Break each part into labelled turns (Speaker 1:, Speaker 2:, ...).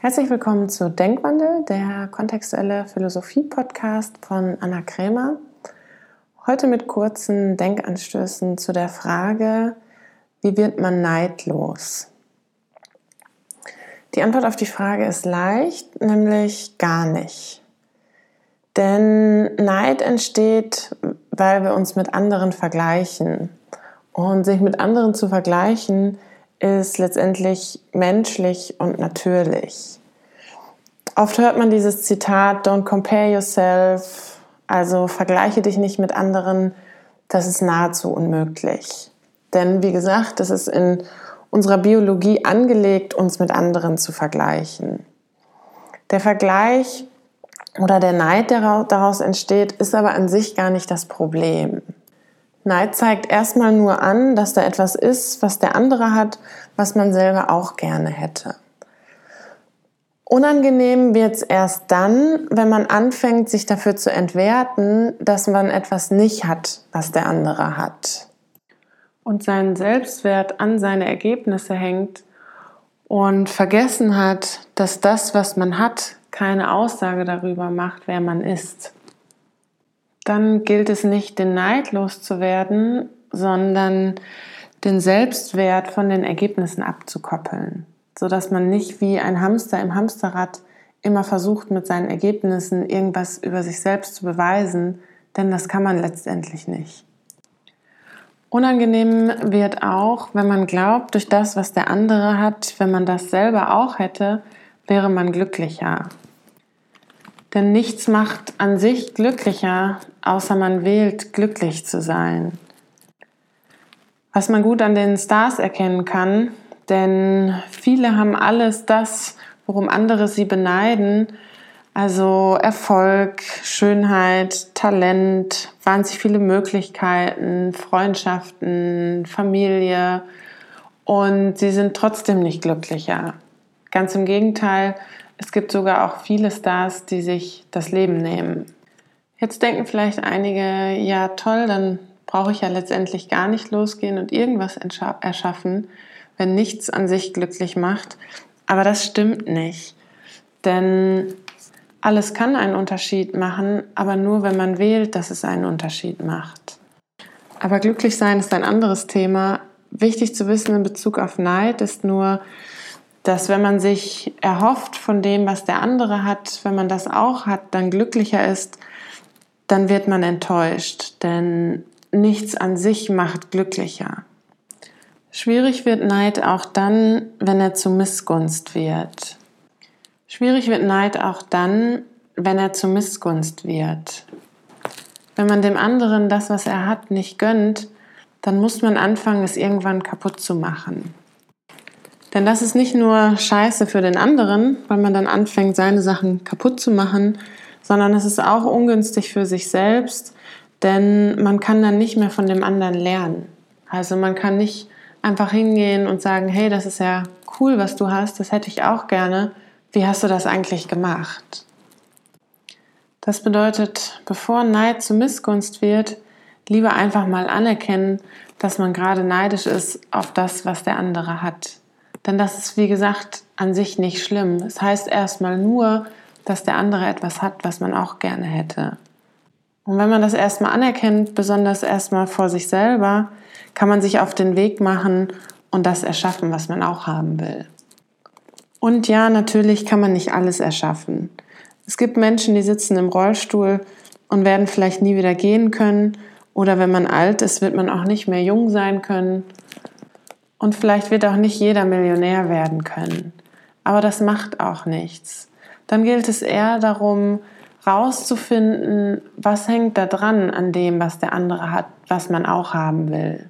Speaker 1: Herzlich willkommen zu Denkwandel, der kontextuelle Philosophie-Podcast von Anna Krämer. Heute mit kurzen Denkanstößen zu der Frage, wie wird man neidlos? Die Antwort auf die Frage ist leicht, nämlich gar nicht. Denn Neid entsteht, weil wir uns mit anderen vergleichen. Und sich mit anderen zu vergleichen, ist letztendlich menschlich und natürlich. Oft hört man dieses Zitat, don't compare yourself, also vergleiche dich nicht mit anderen, das ist nahezu unmöglich. Denn wie gesagt, es ist in unserer Biologie angelegt, uns mit anderen zu vergleichen. Der Vergleich oder der Neid, der daraus entsteht, ist aber an sich gar nicht das Problem. Neid zeigt erstmal nur an, dass da etwas ist, was der andere hat, was man selber auch gerne hätte. Unangenehm wird es erst dann, wenn man anfängt, sich dafür zu entwerten, dass man etwas nicht hat, was der andere hat. Und seinen Selbstwert an seine Ergebnisse hängt und vergessen hat, dass das, was man hat, keine Aussage darüber macht, wer man ist dann gilt es nicht, den Neid loszuwerden, sondern den Selbstwert von den Ergebnissen abzukoppeln, sodass man nicht wie ein Hamster im Hamsterrad immer versucht, mit seinen Ergebnissen irgendwas über sich selbst zu beweisen, denn das kann man letztendlich nicht. Unangenehm wird auch, wenn man glaubt, durch das, was der andere hat, wenn man das selber auch hätte, wäre man glücklicher. Denn nichts macht an sich glücklicher, außer man wählt, glücklich zu sein. Was man gut an den Stars erkennen kann, denn viele haben alles das, worum andere sie beneiden, also Erfolg, Schönheit, Talent, wahnsinnig viele Möglichkeiten, Freundschaften, Familie und sie sind trotzdem nicht glücklicher. Ganz im Gegenteil, es gibt sogar auch viele Stars, die sich das Leben nehmen. Jetzt denken vielleicht einige, ja toll, dann brauche ich ja letztendlich gar nicht losgehen und irgendwas erschaffen, wenn nichts an sich glücklich macht. Aber das stimmt nicht. Denn alles kann einen Unterschied machen, aber nur wenn man wählt, dass es einen Unterschied macht. Aber glücklich sein ist ein anderes Thema. Wichtig zu wissen in Bezug auf Neid ist nur, dass wenn man sich erhofft von dem, was der andere hat, wenn man das auch hat, dann glücklicher ist, dann wird man enttäuscht, denn nichts an sich macht glücklicher. Schwierig wird Neid auch dann, wenn er zu Missgunst wird. Schwierig wird Neid auch dann, wenn er zu Missgunst wird. Wenn man dem anderen das, was er hat, nicht gönnt, dann muss man anfangen, es irgendwann kaputt zu machen. Denn das ist nicht nur scheiße für den anderen, weil man dann anfängt, seine Sachen kaputt zu machen, sondern es ist auch ungünstig für sich selbst, denn man kann dann nicht mehr von dem anderen lernen. Also man kann nicht einfach hingehen und sagen, hey, das ist ja cool, was du hast, das hätte ich auch gerne. Wie hast du das eigentlich gemacht? Das bedeutet, bevor Neid zu Missgunst wird, lieber einfach mal anerkennen, dass man gerade neidisch ist auf das, was der andere hat. Denn das ist, wie gesagt, an sich nicht schlimm. Es das heißt erstmal nur, dass der andere etwas hat, was man auch gerne hätte. Und wenn man das erstmal anerkennt, besonders erstmal vor sich selber, kann man sich auf den Weg machen und das erschaffen, was man auch haben will. Und ja, natürlich kann man nicht alles erschaffen. Es gibt Menschen, die sitzen im Rollstuhl und werden vielleicht nie wieder gehen können. Oder wenn man alt ist, wird man auch nicht mehr jung sein können. Und vielleicht wird auch nicht jeder Millionär werden können. Aber das macht auch nichts. Dann gilt es eher darum, rauszufinden, was hängt da dran an dem, was der andere hat, was man auch haben will.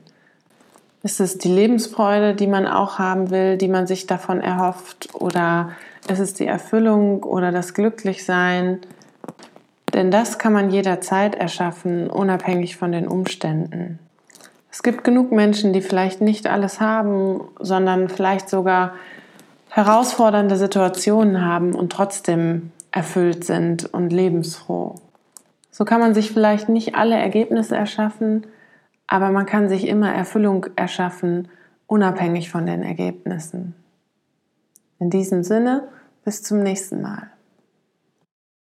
Speaker 1: Ist es die Lebensfreude, die man auch haben will, die man sich davon erhofft? Oder ist es die Erfüllung oder das Glücklichsein? Denn das kann man jederzeit erschaffen, unabhängig von den Umständen. Es gibt genug Menschen, die vielleicht nicht alles haben, sondern vielleicht sogar herausfordernde Situationen haben und trotzdem erfüllt sind und lebensfroh. So kann man sich vielleicht nicht alle Ergebnisse erschaffen, aber man kann sich immer Erfüllung erschaffen, unabhängig von den Ergebnissen. In diesem Sinne Bis zum nächsten Mal.